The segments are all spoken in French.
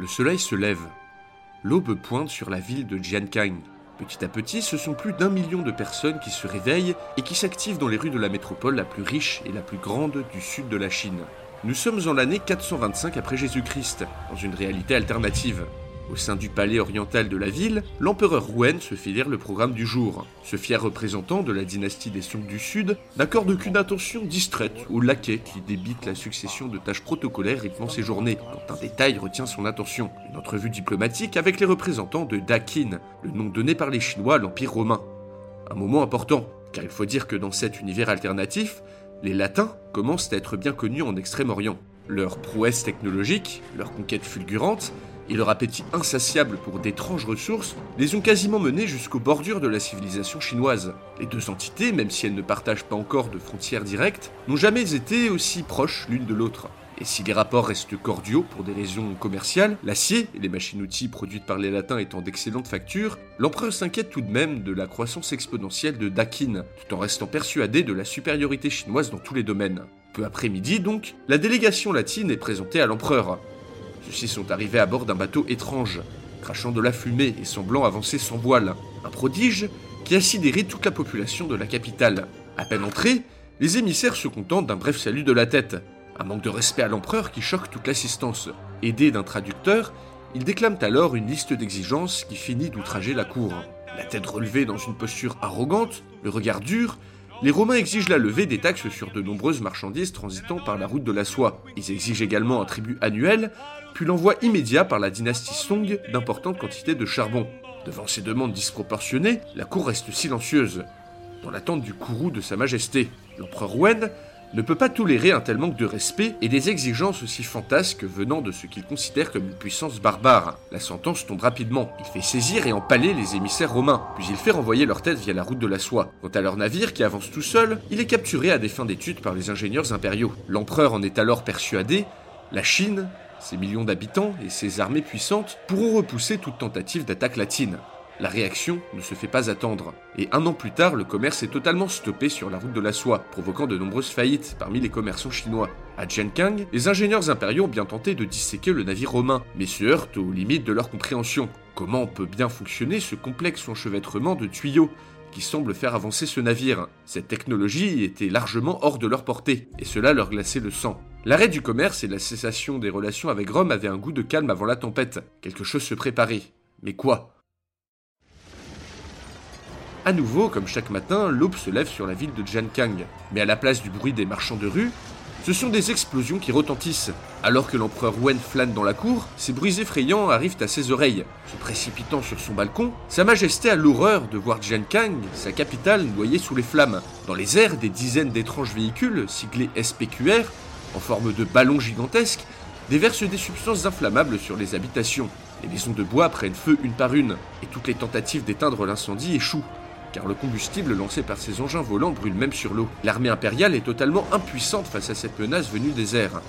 Le soleil se lève. L'aube pointe sur la ville de Jiankang. Petit à petit, ce sont plus d'un million de personnes qui se réveillent et qui s'activent dans les rues de la métropole la plus riche et la plus grande du sud de la Chine. Nous sommes en l'année 425 après Jésus-Christ, dans une réalité alternative. Au sein du palais oriental de la ville, l'empereur Wen se fait lire le programme du jour. Ce fier représentant de la dynastie des Song du Sud n'accorde qu'une attention distraite au laquais qui débite la succession de tâches protocolaires rythmant ses journées, quand un détail retient son attention. Une entrevue diplomatique avec les représentants de Dakin, le nom donné par les Chinois à l'Empire romain. Un moment important, car il faut dire que dans cet univers alternatif, les Latins commencent à être bien connus en Extrême-Orient. Leur prouesse technologique, leur conquête fulgurante, et leur appétit insatiable pour d'étranges ressources les ont quasiment menés jusqu'aux bordures de la civilisation chinoise. Les deux entités, même si elles ne partagent pas encore de frontières directes, n'ont jamais été aussi proches l'une de l'autre. Et si les rapports restent cordiaux pour des raisons commerciales, l'acier et les machines-outils produites par les latins étant d'excellente facture, l'empereur s'inquiète tout de même de la croissance exponentielle de Dakin, tout en restant persuadé de la supériorité chinoise dans tous les domaines. Peu après midi donc, la délégation latine est présentée à l'empereur. Ceux-ci sont arrivés à bord d'un bateau étrange, crachant de la fumée et semblant avancer sans voile. Un prodige qui a sidéré toute la population de la capitale. À peine entrés, les émissaires se contentent d'un bref salut de la tête, un manque de respect à l'empereur qui choque toute l'assistance. Aidés d'un traducteur, ils déclament alors une liste d'exigences qui finit d'outrager la cour. La tête relevée dans une posture arrogante, le regard dur, les Romains exigent la levée des taxes sur de nombreuses marchandises transitant par la route de la soie. Ils exigent également un tribut annuel, puis l'envoi immédiat par la dynastie Song d'importantes quantités de charbon. Devant ces demandes disproportionnées, la cour reste silencieuse, dans l'attente du courroux de Sa Majesté. L'empereur Wen ne peut pas tolérer un tel manque de respect et des exigences aussi fantasques venant de ce qu'il considère comme une puissance barbare. La sentence tombe rapidement. Il fait saisir et empaler les émissaires romains, puis il fait renvoyer leur tête via la route de la soie. Quant à leur navire qui avance tout seul, il est capturé à des fins d'études par les ingénieurs impériaux. L'empereur en est alors persuadé, la Chine, ses millions d'habitants et ses armées puissantes pourront repousser toute tentative d'attaque latine. La réaction ne se fait pas attendre, et un an plus tard, le commerce est totalement stoppé sur la route de la soie, provoquant de nombreuses faillites parmi les commerçants chinois. À Jiankang, les ingénieurs impériaux ont bien tenté de disséquer le navire romain, mais se heurtent aux limites de leur compréhension. Comment peut bien fonctionner ce complexe enchevêtrement de tuyaux qui semble faire avancer ce navire? Cette technologie était largement hors de leur portée, et cela leur glaçait le sang. L'arrêt du commerce et la cessation des relations avec Rome avaient un goût de calme avant la tempête. Quelque chose se préparait. Mais quoi? À nouveau, comme chaque matin, l'aube se lève sur la ville de Jiankang. Mais à la place du bruit des marchands de rue, ce sont des explosions qui retentissent. Alors que l'empereur Wen flâne dans la cour, ces bruits effrayants arrivent à ses oreilles. Se précipitant sur son balcon, Sa Majesté a l'horreur de voir Jiankang, sa capitale, noyée sous les flammes. Dans les airs, des dizaines d'étranges véhicules, siglés SPQR, en forme de ballons gigantesques, déversent des substances inflammables sur les habitations. Les maisons de bois prennent feu une par une, et toutes les tentatives d'éteindre l'incendie échouent car le combustible lancé par ces engins volants brûle même sur l'eau. L'armée impériale est totalement impuissante face à cette menace venue des airs.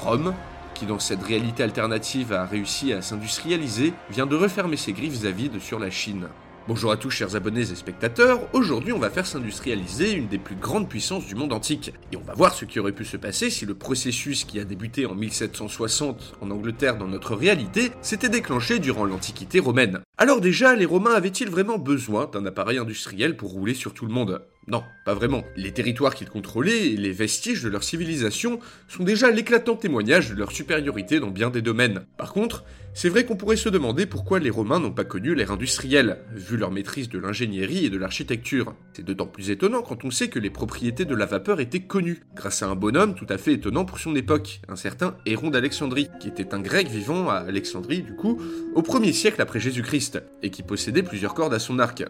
Rome, qui dans cette réalité alternative a réussi à s'industrialiser, vient de refermer ses griffes avides sur la Chine. Bonjour à tous chers abonnés et spectateurs, aujourd'hui on va faire s'industrialiser une des plus grandes puissances du monde antique. Et on va voir ce qui aurait pu se passer si le processus qui a débuté en 1760 en Angleterre dans notre réalité s'était déclenché durant l'Antiquité romaine. Alors déjà, les Romains avaient-ils vraiment besoin d'un appareil industriel pour rouler sur tout le monde? Non, pas vraiment. Les territoires qu'ils contrôlaient et les vestiges de leur civilisation sont déjà l'éclatant témoignage de leur supériorité dans bien des domaines. Par contre, c'est vrai qu'on pourrait se demander pourquoi les Romains n'ont pas connu l'ère industrielle, vu leur maîtrise de l'ingénierie et de l'architecture. C'est d'autant plus étonnant quand on sait que les propriétés de la vapeur étaient connues, grâce à un bonhomme tout à fait étonnant pour son époque, un certain Héron d'Alexandrie, qui était un grec vivant à Alexandrie du coup, au 1er siècle après Jésus-Christ, et qui possédait plusieurs cordes à son arc.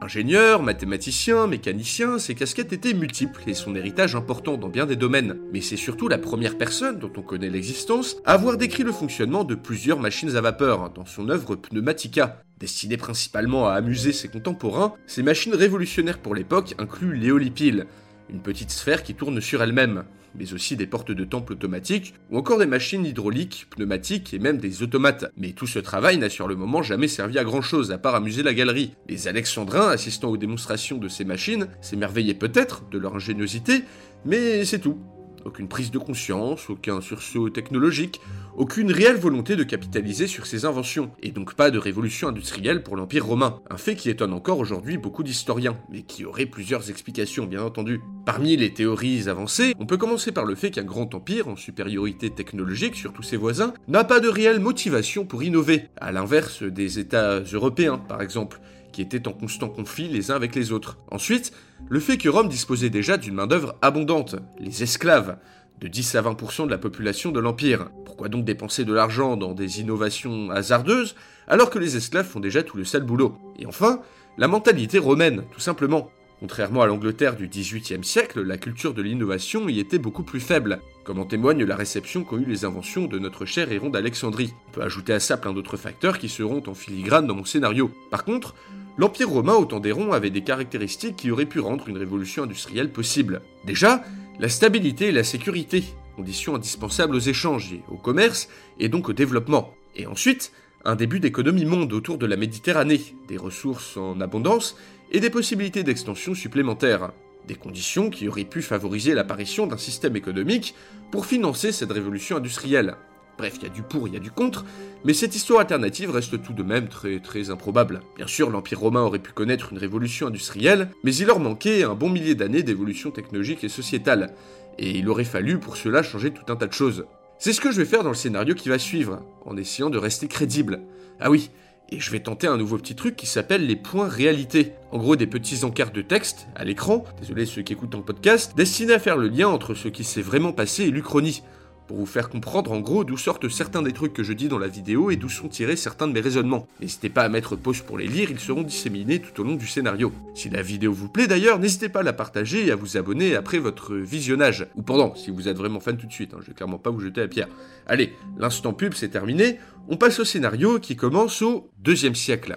Ingénieur, mathématicien, mécanicien, ses casquettes étaient multiples et son héritage important dans bien des domaines. Mais c'est surtout la première personne dont on connaît l'existence à avoir décrit le fonctionnement de plusieurs machines à vapeur dans son œuvre Pneumatica. Destinée principalement à amuser ses contemporains, ces machines révolutionnaires pour l'époque incluent l'éolipiles, une petite sphère qui tourne sur elle-même, mais aussi des portes de temple automatiques, ou encore des machines hydrauliques, pneumatiques et même des automates. Mais tout ce travail n'a sur le moment jamais servi à grand chose, à part amuser la galerie. Les Alexandrins, assistant aux démonstrations de ces machines, s'émerveillaient peut-être de leur ingéniosité, mais c'est tout. Aucune prise de conscience, aucun sursaut technologique, aucune réelle volonté de capitaliser sur ses inventions, et donc pas de révolution industrielle pour l'Empire romain. Un fait qui étonne encore aujourd'hui beaucoup d'historiens, mais qui aurait plusieurs explications bien entendu. Parmi les théories avancées, on peut commencer par le fait qu'un grand empire, en supériorité technologique sur tous ses voisins, n'a pas de réelle motivation pour innover, à l'inverse des États européens par exemple, qui étaient en constant conflit les uns avec les autres. Ensuite, le fait que Rome disposait déjà d'une main-d'œuvre abondante, les esclaves, de 10 à 20% de la population de l'Empire. Pourquoi donc dépenser de l'argent dans des innovations hasardeuses alors que les esclaves font déjà tout le sale boulot? Et enfin, la mentalité romaine, tout simplement. Contrairement à l'Angleterre du XVIIIe siècle, la culture de l'innovation y était beaucoup plus faible, comme en témoigne la réception qu'ont eu les inventions de notre cher héron d'Alexandrie. On peut ajouter à ça plein d'autres facteurs qui seront en filigrane dans mon scénario. Par contre, l'Empire romain au temps des ronds avait des caractéristiques qui auraient pu rendre une révolution industrielle possible. Déjà, la stabilité et la sécurité, conditions indispensables aux échanges et au commerce, et donc au développement. Et ensuite, un début d'économie monde autour de la Méditerranée, des ressources en abondance et des possibilités d'extension supplémentaires. Des conditions qui auraient pu favoriser l'apparition d'un système économique pour financer cette révolution industrielle. Bref, il y a du pour, il y a du contre, mais cette histoire alternative reste tout de même très très improbable. Bien sûr, l'Empire romain aurait pu connaître une révolution industrielle, mais il leur manquait un bon millier d'années d'évolution technologique et sociétale, et il aurait fallu pour cela changer tout un tas de choses. C'est ce que je vais faire dans le scénario qui va suivre, en essayant de rester crédible. Ah oui, et je vais tenter un nouveau petit truc qui s'appelle les points réalité. En gros, des petits encarts de texte à l'écran, désolé ceux qui écoutent en podcast, destinés à faire le lien entre ce qui s'est vraiment passé et l'Uchronie pour vous faire comprendre en gros d'où sortent certains des trucs que je dis dans la vidéo et d'où sont tirés certains de mes raisonnements. N'hésitez pas à mettre pause pour les lire, ils seront disséminés tout au long du scénario. Si la vidéo vous plaît d'ailleurs, n'hésitez pas à la partager et à vous abonner après votre visionnage, ou pendant, si vous êtes vraiment fan tout de suite, hein, je vais clairement pas vous jeter la pierre. Allez, l'instant pub c'est terminé, on passe au scénario qui commence au deuxième siècle.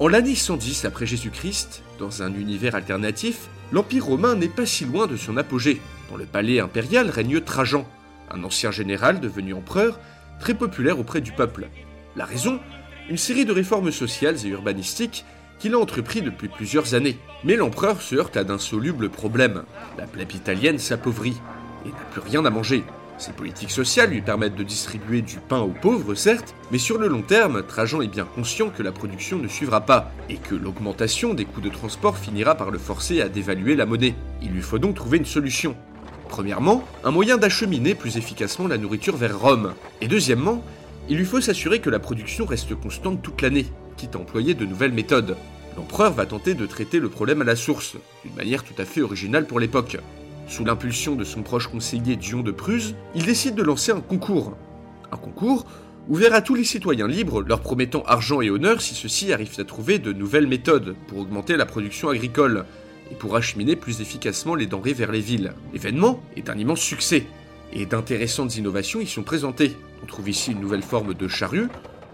En l'année 110 après Jésus-Christ, dans un univers alternatif, l'Empire romain n'est pas si loin de son apogée. Dans le palais impérial règne Trajan, un ancien général devenu empereur, très populaire auprès du peuple. La raison Une série de réformes sociales et urbanistiques qu'il a entrepris depuis plusieurs années. Mais l'empereur se heurte à d'insolubles problèmes. La plèbe italienne s'appauvrit et n'a plus rien à manger. Ces politiques sociales lui permettent de distribuer du pain aux pauvres, certes, mais sur le long terme, Trajan est bien conscient que la production ne suivra pas, et que l'augmentation des coûts de transport finira par le forcer à dévaluer la monnaie. Il lui faut donc trouver une solution. Premièrement, un moyen d'acheminer plus efficacement la nourriture vers Rome. Et deuxièmement, il lui faut s'assurer que la production reste constante toute l'année, quitte à employer de nouvelles méthodes. L'empereur va tenter de traiter le problème à la source, d'une manière tout à fait originale pour l'époque. Sous l'impulsion de son proche conseiller Dion de Prusse, il décide de lancer un concours. Un concours ouvert à tous les citoyens libres, leur promettant argent et honneur si ceux-ci arrivent à trouver de nouvelles méthodes pour augmenter la production agricole et pour acheminer plus efficacement les denrées vers les villes. L'événement est un immense succès. Et d'intéressantes innovations y sont présentées. On trouve ici une nouvelle forme de chariot,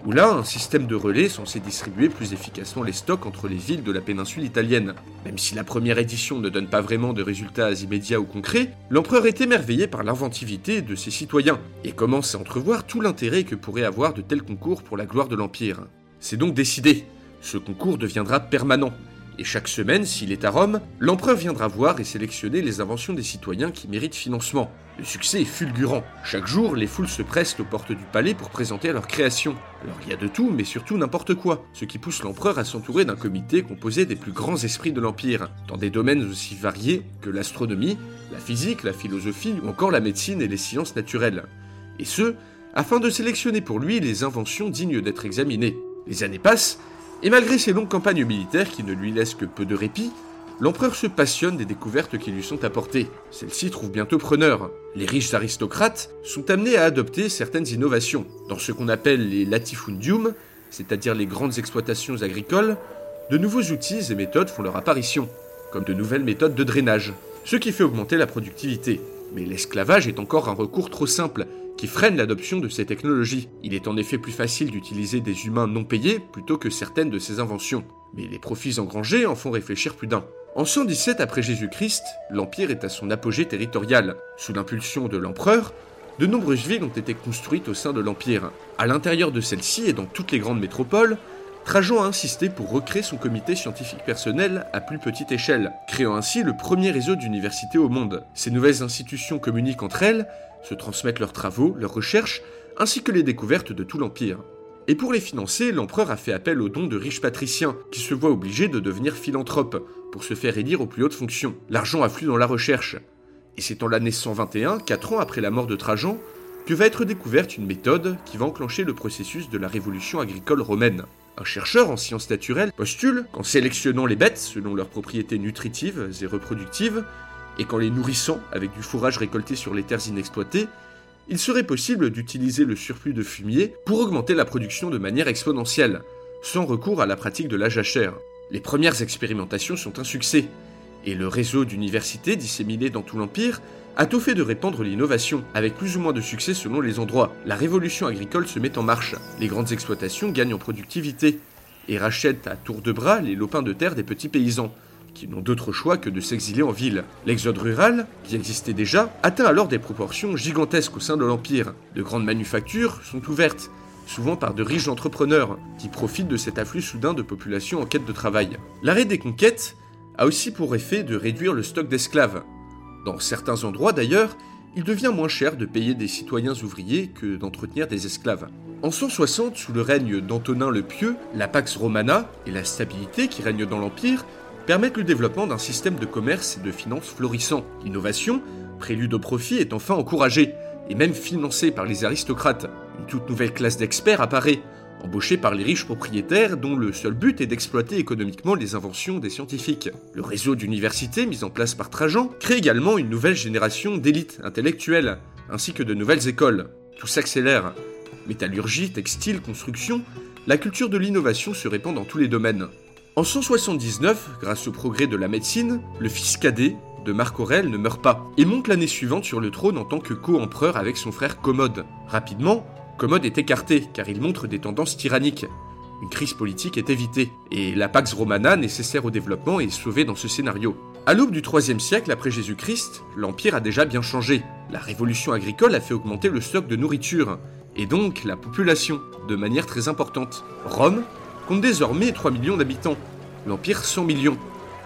ou là un système de relais censé distribuer plus efficacement les stocks entre les villes de la péninsule italienne. Même si la première édition ne donne pas vraiment de résultats immédiats ou concrets, l'empereur est émerveillé par l'inventivité de ses citoyens, et commence à entrevoir tout l'intérêt que pourrait avoir de tels concours pour la gloire de l'Empire. C'est donc décidé, ce concours deviendra permanent, et chaque semaine, s'il est à Rome, l'empereur viendra voir et sélectionner les inventions des citoyens qui méritent financement. Le succès est fulgurant. Chaque jour, les foules se pressent aux portes du palais pour présenter leurs créations. Alors il y a de tout, mais surtout n'importe quoi, ce qui pousse l'empereur à s'entourer d'un comité composé des plus grands esprits de l'Empire, dans des domaines aussi variés que l'astronomie, la physique, la philosophie ou encore la médecine et les sciences naturelles. Et ce, afin de sélectionner pour lui les inventions dignes d'être examinées. Les années passent, et malgré ces longues campagnes militaires qui ne lui laissent que peu de répit, l'empereur se passionne des découvertes qui lui sont apportées. Celles-ci trouvent bientôt preneur. Les riches aristocrates sont amenés à adopter certaines innovations. Dans ce qu'on appelle les latifundium, c'est-à-dire les grandes exploitations agricoles, de nouveaux outils et méthodes font leur apparition, comme de nouvelles méthodes de drainage, ce qui fait augmenter la productivité. Mais l'esclavage est encore un recours trop simple qui freine l'adoption de ces technologies. Il est en effet plus facile d'utiliser des humains non payés plutôt que certaines de ces inventions. Mais les profits engrangés en font réfléchir plus d'un. En 117 après Jésus-Christ, l'Empire est à son apogée territorial. Sous l'impulsion de l'empereur, de nombreuses villes ont été construites au sein de l'Empire. À l'intérieur de celles-ci et dans toutes les grandes métropoles, Trajan a insisté pour recréer son comité scientifique personnel à plus petite échelle, créant ainsi le premier réseau d'universités au monde. Ces nouvelles institutions communiquent entre elles se transmettent leurs travaux, leurs recherches, ainsi que les découvertes de tout l'Empire. Et pour les financer, l'empereur a fait appel aux dons de riches patriciens, qui se voient obligés de devenir philanthropes, pour se faire élire aux plus hautes fonctions. L'argent afflue dans la recherche. Et c'est en l'année 121, 4 ans après la mort de Trajan, que va être découverte une méthode qui va enclencher le processus de la révolution agricole romaine. Un chercheur en sciences naturelles postule qu'en sélectionnant les bêtes selon leurs propriétés nutritives et reproductives, et qu'en les nourrissant avec du fourrage récolté sur les terres inexploitées, il serait possible d'utiliser le surplus de fumier pour augmenter la production de manière exponentielle, sans recours à la pratique de la jachère. Les premières expérimentations sont un succès, et le réseau d'universités disséminées dans tout l'Empire a tout fait de répandre l'innovation, avec plus ou moins de succès selon les endroits. La révolution agricole se met en marche, les grandes exploitations gagnent en productivité, et rachètent à tour de bras les lopins de terre des petits paysans, qui n'ont d'autre choix que de s'exiler en ville. L'exode rural, qui existait déjà, atteint alors des proportions gigantesques au sein de l'Empire. De grandes manufactures sont ouvertes, souvent par de riches entrepreneurs, qui profitent de cet afflux soudain de population en quête de travail. L'arrêt des conquêtes a aussi pour effet de réduire le stock d'esclaves. Dans certains endroits d'ailleurs, il devient moins cher de payer des citoyens ouvriers que d'entretenir des esclaves. En 160, sous le règne d'Antonin le Pieux, la Pax Romana et la stabilité qui règne dans l'Empire permettent le développement d'un système de commerce et de finances florissant. L'innovation, prélude au profit, est enfin encouragée, et même financée par les aristocrates. Une toute nouvelle classe d'experts apparaît, embauchée par les riches propriétaires dont le seul but est d'exploiter économiquement les inventions des scientifiques. Le réseau d'universités mis en place par Trajan crée également une nouvelle génération d'élites intellectuelles, ainsi que de nouvelles écoles. Tout s'accélère. Métallurgie, textile, construction, la culture de l'innovation se répand dans tous les domaines. En 179, grâce au progrès de la médecine, le fils cadet de Marc Aurèle ne meurt pas et monte l'année suivante sur le trône en tant que co-empereur avec son frère Commode. Rapidement, Commode est écarté car il montre des tendances tyranniques. Une crise politique est évitée et la Pax Romana nécessaire au développement est sauvée dans ce scénario. À l'aube du IIIe siècle après Jésus-Christ, l'Empire a déjà bien changé. La révolution agricole a fait augmenter le stock de nourriture, et donc la population, de manière très importante. Rome compte désormais 3 millions d'habitants, l'Empire 100 millions,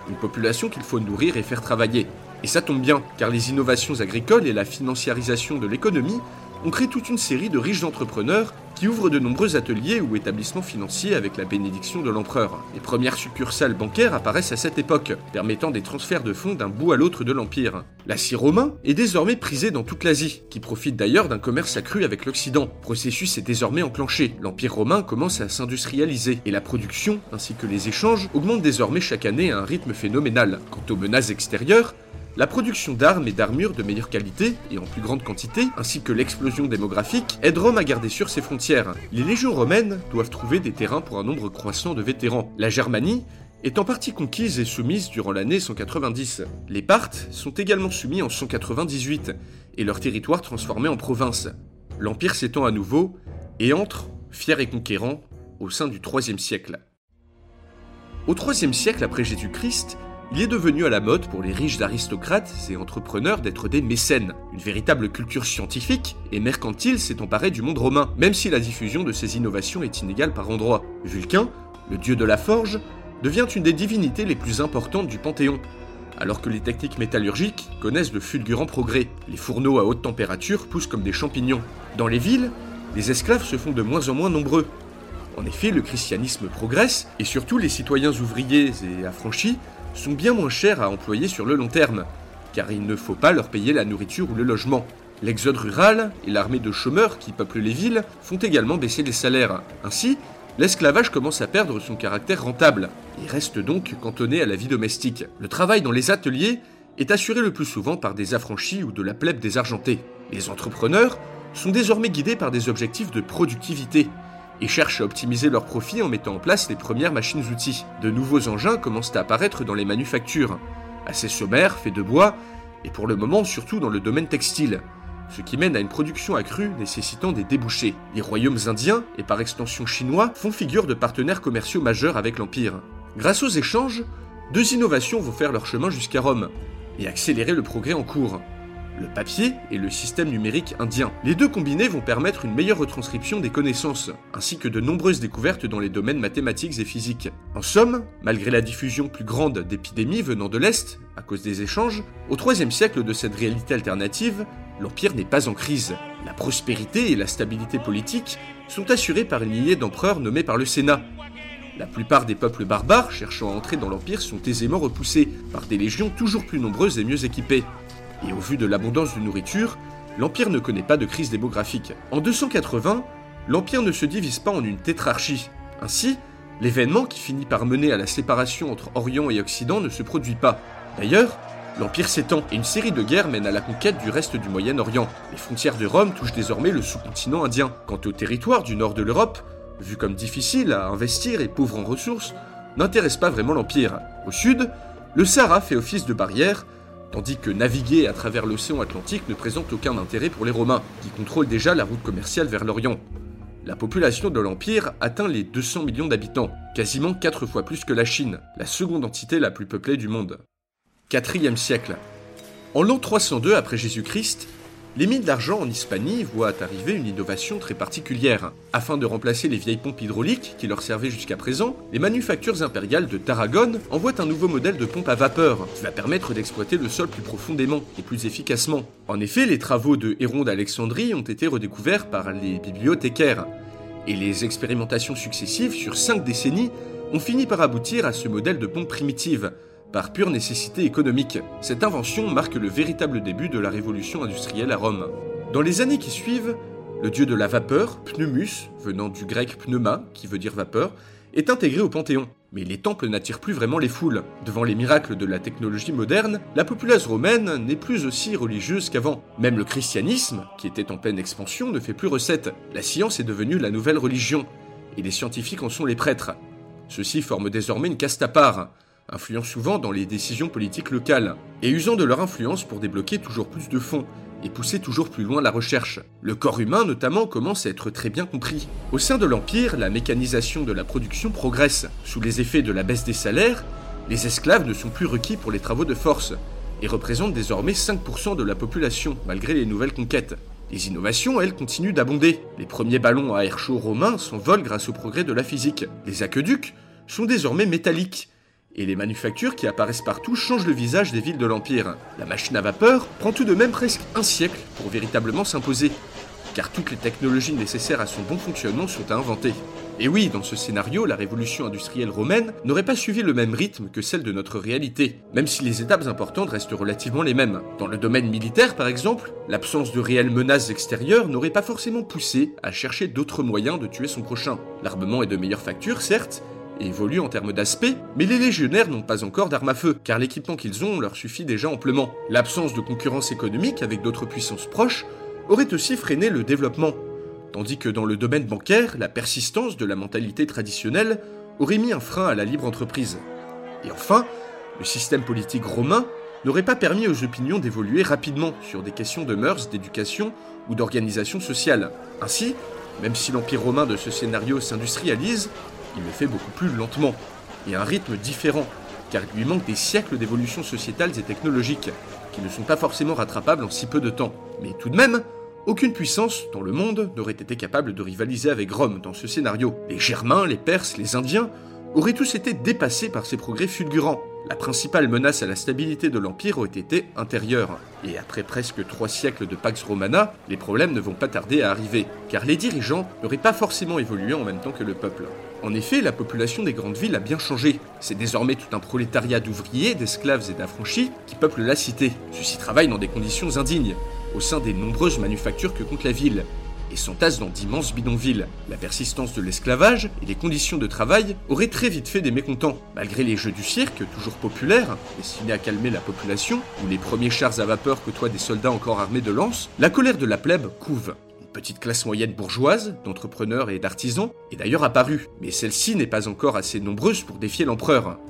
une population qu'il faut nourrir et faire travailler. Et ça tombe bien, car les innovations agricoles et la financiarisation de l'économie ont créé toute une série de riches entrepreneurs qui ouvrent de nombreux ateliers ou établissements financiers avec la bénédiction de l'empereur. Les premières succursales bancaires apparaissent à cette époque, permettant des transferts de fonds d'un bout à l'autre de l'Empire. L'acier romain est désormais prisé dans toute l'Asie, qui profite d'ailleurs d'un commerce accru avec l'Occident. Processus est désormais enclenché, l'Empire romain commence à s'industrialiser, et la production, ainsi que les échanges, augmentent désormais chaque année à un rythme phénoménal. Quant aux menaces extérieures, la production d'armes et d'armures de meilleure qualité et en plus grande quantité, ainsi que l'explosion démographique, aident Rome à garder sur ses frontières. Les légions romaines doivent trouver des terrains pour un nombre croissant de vétérans. La Germanie est en partie conquise et soumise durant l'année 190. Les Parthes sont également soumis en 198, et leur territoire transformé en province. L'Empire s'étend à nouveau et entre, fier et conquérant, au sein du IIIe siècle. Au IIIe siècle après Jésus-Christ, il est devenu à la mode pour les riches aristocrates et entrepreneurs d'être des mécènes. Une véritable culture scientifique et mercantile s'est emparée du monde romain, même si la diffusion de ces innovations est inégale par endroits. Vulcain, le dieu de la forge, devient une des divinités les plus importantes du Panthéon, alors que les techniques métallurgiques connaissent de fulgurants progrès. Les fourneaux à haute température poussent comme des champignons. Dans les villes, les esclaves se font de moins en moins nombreux. En effet, le christianisme progresse, et surtout les citoyens ouvriers et affranchis sont bien moins chers à employer sur le long terme, car il ne faut pas leur payer la nourriture ou le logement. L'exode rural et l'armée de chômeurs qui peuplent les villes font également baisser les salaires. Ainsi, l'esclavage commence à perdre son caractère rentable et reste donc cantonné à la vie domestique. Le travail dans les ateliers est assuré le plus souvent par des affranchis ou de la plèbe désargentée. Les entrepreneurs sont désormais guidés par des objectifs de productivité et cherchent à optimiser leurs profits en mettant en place les premières machines-outils. De nouveaux engins commencent à apparaître dans les manufactures, assez sommaires, faits de bois, et pour le moment surtout dans le domaine textile, ce qui mène à une production accrue nécessitant des débouchés. Les royaumes indiens, et par extension chinois, font figure de partenaires commerciaux majeurs avec l'Empire. Grâce aux échanges, deux innovations vont faire leur chemin jusqu'à Rome, et accélérer le progrès en cours le papier et le système numérique indien. Les deux combinés vont permettre une meilleure retranscription des connaissances, ainsi que de nombreuses découvertes dans les domaines mathématiques et physiques. En somme, malgré la diffusion plus grande d'épidémies venant de l'Est, à cause des échanges, au IIIe siècle de cette réalité alternative, l'Empire n'est pas en crise. La prospérité et la stabilité politique sont assurées par une lignée d'empereurs nommés par le Sénat, la plupart des peuples barbares cherchant à entrer dans l'Empire sont aisément repoussés par des légions toujours plus nombreuses et mieux équipées et au vu de l'abondance de nourriture, l'Empire ne connaît pas de crise démographique. En 280, l'Empire ne se divise pas en une tétrarchie. Ainsi, l'événement qui finit par mener à la séparation entre Orient et Occident ne se produit pas. D'ailleurs, l'Empire s'étend et une série de guerres mène à la conquête du reste du Moyen-Orient. Les frontières de Rome touchent désormais le sous-continent indien. Quant au territoire du nord de l'Europe, vu comme difficile à investir et pauvre en ressources, n'intéresse pas vraiment l'Empire. Au sud, le Sahara fait office de barrière tandis que naviguer à travers l'océan Atlantique ne présente aucun intérêt pour les Romains, qui contrôlent déjà la route commerciale vers l'Orient. La population de l'Empire atteint les 200 millions d'habitants, quasiment 4 fois plus que la Chine, la seconde entité la plus peuplée du monde. 4 siècle. En l'an 302 après Jésus-Christ, les mines d'argent en Hispanie voient arriver une innovation très particulière. Afin de remplacer les vieilles pompes hydrauliques qui leur servaient jusqu'à présent, les manufactures impériales de Tarragone envoient un nouveau modèle de pompe à vapeur qui va permettre d'exploiter le sol plus profondément et plus efficacement. En effet, les travaux de Héron d'Alexandrie ont été redécouverts par les bibliothécaires et les expérimentations successives sur cinq décennies ont fini par aboutir à ce modèle de pompe primitive, par pure nécessité économique. Cette invention marque le véritable début de la révolution industrielle à Rome. Dans les années qui suivent, le dieu de la vapeur, Pneumus, venant du grec pneuma, qui veut dire vapeur, est intégré au Panthéon. Mais les temples n'attirent plus vraiment les foules. Devant les miracles de la technologie moderne, la populace romaine n'est plus aussi religieuse qu'avant. Même le christianisme, qui était en pleine expansion, ne fait plus recette. La science est devenue la nouvelle religion, et les scientifiques en sont les prêtres. Ceux-ci forment désormais une caste à part, influant souvent dans les décisions politiques locales, et usant de leur influence pour débloquer toujours plus de fonds et pousser toujours plus loin la recherche. Le corps humain notamment commence à être très bien compris. Au sein de l'Empire, la mécanisation de la production progresse. Sous les effets de la baisse des salaires, les esclaves ne sont plus requis pour les travaux de force, et représentent désormais 5% de la population, malgré les nouvelles conquêtes. Les innovations, elles, continuent d'abonder. Les premiers ballons à air chaud romains s'envolent grâce au progrès de la physique. Les aqueducs sont désormais métalliques, et les manufactures qui apparaissent partout changent le visage des villes de l'Empire. La machine à vapeur prend tout de même presque un siècle pour véritablement s'imposer, car toutes les technologies nécessaires à son bon fonctionnement sont à inventer. Et oui, dans ce scénario, la révolution industrielle romaine n'aurait pas suivi le même rythme que celle de notre réalité, même si les étapes importantes restent relativement les mêmes. Dans le domaine militaire, par exemple, l'absence de réelles menaces extérieures n'aurait pas forcément poussé à chercher d'autres moyens de tuer son prochain. L'armement est de meilleure facture, certes, évolue en termes d'aspect, mais les légionnaires n'ont pas encore d'armes à feu, car l'équipement qu'ils ont leur suffit déjà amplement. L'absence de concurrence économique avec d'autres puissances proches aurait aussi freiné le développement, tandis que dans le domaine bancaire, la persistance de la mentalité traditionnelle aurait mis un frein à la libre entreprise. Et enfin, le système politique romain n'aurait pas permis aux opinions d'évoluer rapidement sur des questions de mœurs, d'éducation ou d'organisation sociale. Ainsi, même si l'Empire romain de ce scénario s'industrialise, il le fait beaucoup plus lentement et à un rythme différent, car il lui manque des siècles d'évolution sociétales et technologiques, qui ne sont pas forcément rattrapables en si peu de temps. Mais tout de même, aucune puissance dans le monde n'aurait été capable de rivaliser avec Rome dans ce scénario. Les Germains, les Perses, les Indiens auraient tous été dépassés par ces progrès fulgurants. La principale menace à la stabilité de l'Empire aurait été intérieure. Et après presque trois siècles de Pax Romana, les problèmes ne vont pas tarder à arriver, car les dirigeants n'auraient pas forcément évolué en même temps que le peuple. En effet, la population des grandes villes a bien changé. C'est désormais tout un prolétariat d'ouvriers, d'esclaves et d'affranchis qui peuplent la cité. Ceux-ci travaillent dans des conditions indignes, au sein des nombreuses manufactures que compte la ville, et s'entassent dans d'immenses bidonvilles. La persistance de l'esclavage et les conditions de travail auraient très vite fait des mécontents. Malgré les jeux du cirque, toujours populaires, destinés à calmer la population, où les premiers chars à vapeur côtoient des soldats encore armés de lances, la colère de la plèbe couve. Petite classe moyenne bourgeoise, d'entrepreneurs et d'artisans, est d'ailleurs apparue, mais celle-ci n'est pas encore assez nombreuse pour défier l'empereur.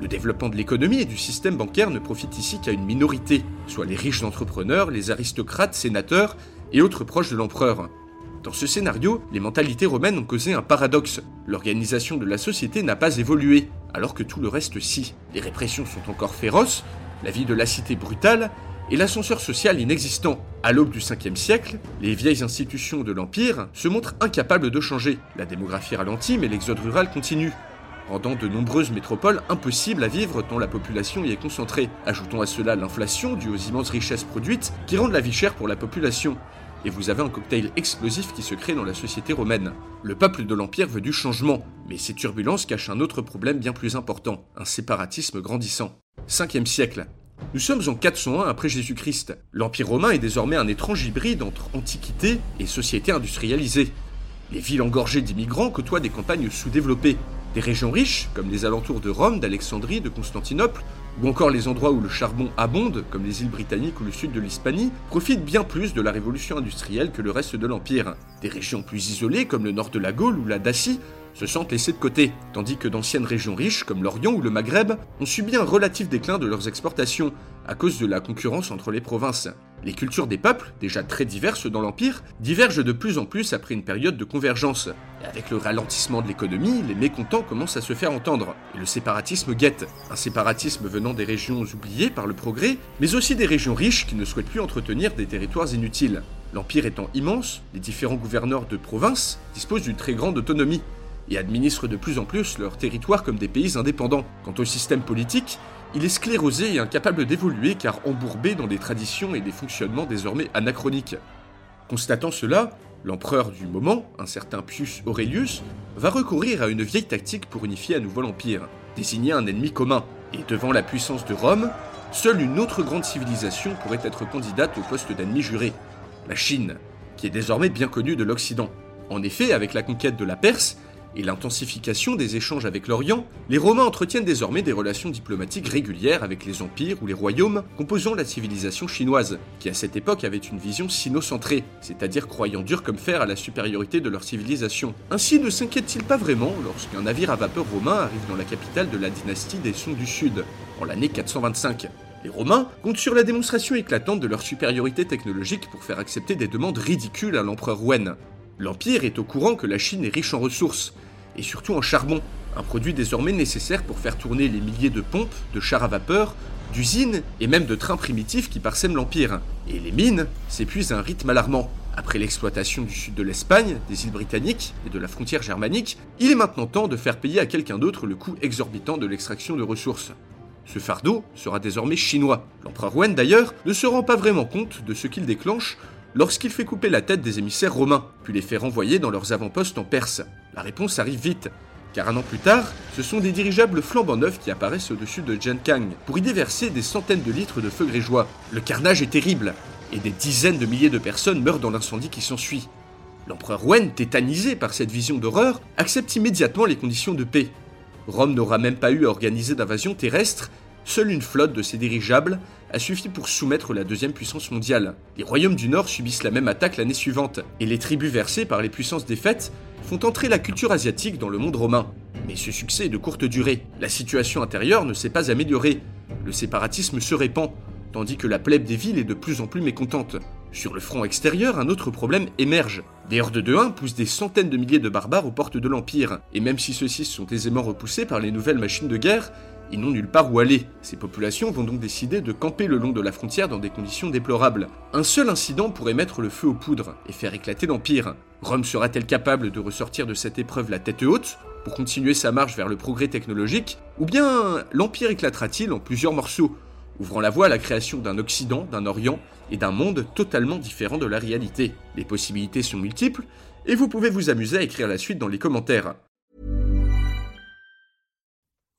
Le développement de l'économie et du système bancaire ne profite ici qu'à une minorité, soit les riches entrepreneurs, les aristocrates, sénateurs et autres proches de l'empereur. Dans ce scénario, les mentalités romaines ont causé un paradoxe. L'organisation de la société n'a pas évolué, alors que tout le reste si. Les répressions sont encore féroces, la vie de la cité brutale, et l'ascenseur social inexistant. À l'aube du 5e siècle, les vieilles institutions de l'Empire se montrent incapables de changer. La démographie ralentit, mais l'exode rural continue rendant de nombreuses métropoles impossibles à vivre tant la population y est concentrée. Ajoutons à cela l'inflation due aux immenses richesses produites qui rendent la vie chère pour la population. Et vous avez un cocktail explosif qui se crée dans la société romaine. Le peuple de l'Empire veut du changement, mais ces turbulences cachent un autre problème bien plus important, un séparatisme grandissant. 5e siècle. Nous sommes en 401 après Jésus-Christ. L'Empire romain est désormais un étrange hybride entre antiquité et société industrialisée. Les villes engorgées d'immigrants côtoient des campagnes sous-développées, des régions riches, comme les alentours de Rome, d'Alexandrie, de Constantinople, ou encore les endroits où le charbon abonde, comme les îles britanniques ou le sud de l'Hispanie, profitent bien plus de la révolution industrielle que le reste de l'Empire. Des régions plus isolées, comme le nord de la Gaule ou la Dacie, se sentent laissées de côté, tandis que d'anciennes régions riches, comme l'Orient ou le Maghreb, ont subi un relatif déclin de leurs exportations, à cause de la concurrence entre les provinces. Les cultures des peuples, déjà très diverses dans l'Empire, divergent de plus en plus après une période de convergence. Avec le ralentissement de l'économie, les mécontents commencent à se faire entendre, et le séparatisme guette. Un séparatisme venant des régions oubliées par le progrès, mais aussi des régions riches qui ne souhaitent plus entretenir des territoires inutiles. L'Empire étant immense, les différents gouverneurs de province disposent d'une très grande autonomie, et administrent de plus en plus leur territoire comme des pays indépendants. Quant au système politique, il est sclérosé et incapable d'évoluer car embourbé dans des traditions et des fonctionnements désormais anachroniques. Constatant cela, l'empereur du moment, un certain Pius Aurelius, va recourir à une vieille tactique pour unifier à nouveau l'Empire, désigner un ennemi commun. Et devant la puissance de Rome, seule une autre grande civilisation pourrait être candidate au poste d'ennemi juré, la Chine, qui est désormais bien connue de l'Occident. En effet, avec la conquête de la Perse, et l'intensification des échanges avec l'Orient, les Romains entretiennent désormais des relations diplomatiques régulières avec les empires ou les royaumes composant la civilisation chinoise, qui à cette époque avait une vision sino-centrée, c'est-à-dire croyant dur comme fer à la supériorité de leur civilisation. Ainsi ne s'inquiète-t-il pas vraiment lorsqu'un navire à vapeur romain arrive dans la capitale de la dynastie des Sons du Sud, en l'année 425 les Romains comptent sur la démonstration éclatante de leur supériorité technologique pour faire accepter des demandes ridicules à l'empereur Wen. L'Empire est au courant que la Chine est riche en ressources, et surtout en charbon, un produit désormais nécessaire pour faire tourner les milliers de pompes, de chars à vapeur, d'usines et même de trains primitifs qui parsèment l'Empire. Et les mines s'épuisent à un rythme alarmant. Après l'exploitation du sud de l'Espagne, des îles britanniques et de la frontière germanique, il est maintenant temps de faire payer à quelqu'un d'autre le coût exorbitant de l'extraction de ressources. Ce fardeau sera désormais chinois. L'empereur Wen d'ailleurs ne se rend pas vraiment compte de ce qu'il déclenche lorsqu'il fait couper la tête des émissaires romains, puis les fait renvoyer dans leurs avant-postes en Perse. La réponse arrive vite, car un an plus tard, ce sont des dirigeables flambant neufs qui apparaissent au-dessus de Kang pour y déverser des centaines de litres de feu grégeois. Le carnage est terrible, et des dizaines de milliers de personnes meurent dans l'incendie qui s'ensuit. L'empereur Wen, tétanisé par cette vision d'horreur, accepte immédiatement les conditions de paix. Rome n'aura même pas eu à organiser d'invasion terrestre, Seule une flotte de ces dirigeables a suffi pour soumettre la deuxième puissance mondiale. Les royaumes du Nord subissent la même attaque l'année suivante, et les tribus versées par les puissances défaites font entrer la culture asiatique dans le monde romain. Mais ce succès est de courte durée. La situation intérieure ne s'est pas améliorée, le séparatisme se répand, tandis que la plèbe des villes est de plus en plus mécontente. Sur le front extérieur, un autre problème émerge. Des hordes de 1 poussent des centaines de milliers de barbares aux portes de l'Empire, et même si ceux-ci sont aisément repoussés par les nouvelles machines de guerre, ils n'ont nulle part où aller. Ces populations vont donc décider de camper le long de la frontière dans des conditions déplorables. Un seul incident pourrait mettre le feu aux poudres et faire éclater l'Empire. Rome sera-t-elle capable de ressortir de cette épreuve la tête haute pour continuer sa marche vers le progrès technologique Ou bien l'Empire éclatera-t-il en plusieurs morceaux ouvrant la voie à la création d'un Occident, d'un Orient et d'un monde totalement différent de la réalité? Les possibilités sont multiples, et vous pouvez vous amuser à écrire la suite dans les commentaires.